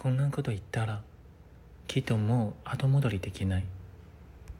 こんなこと言ったらきっともう後戻りできない。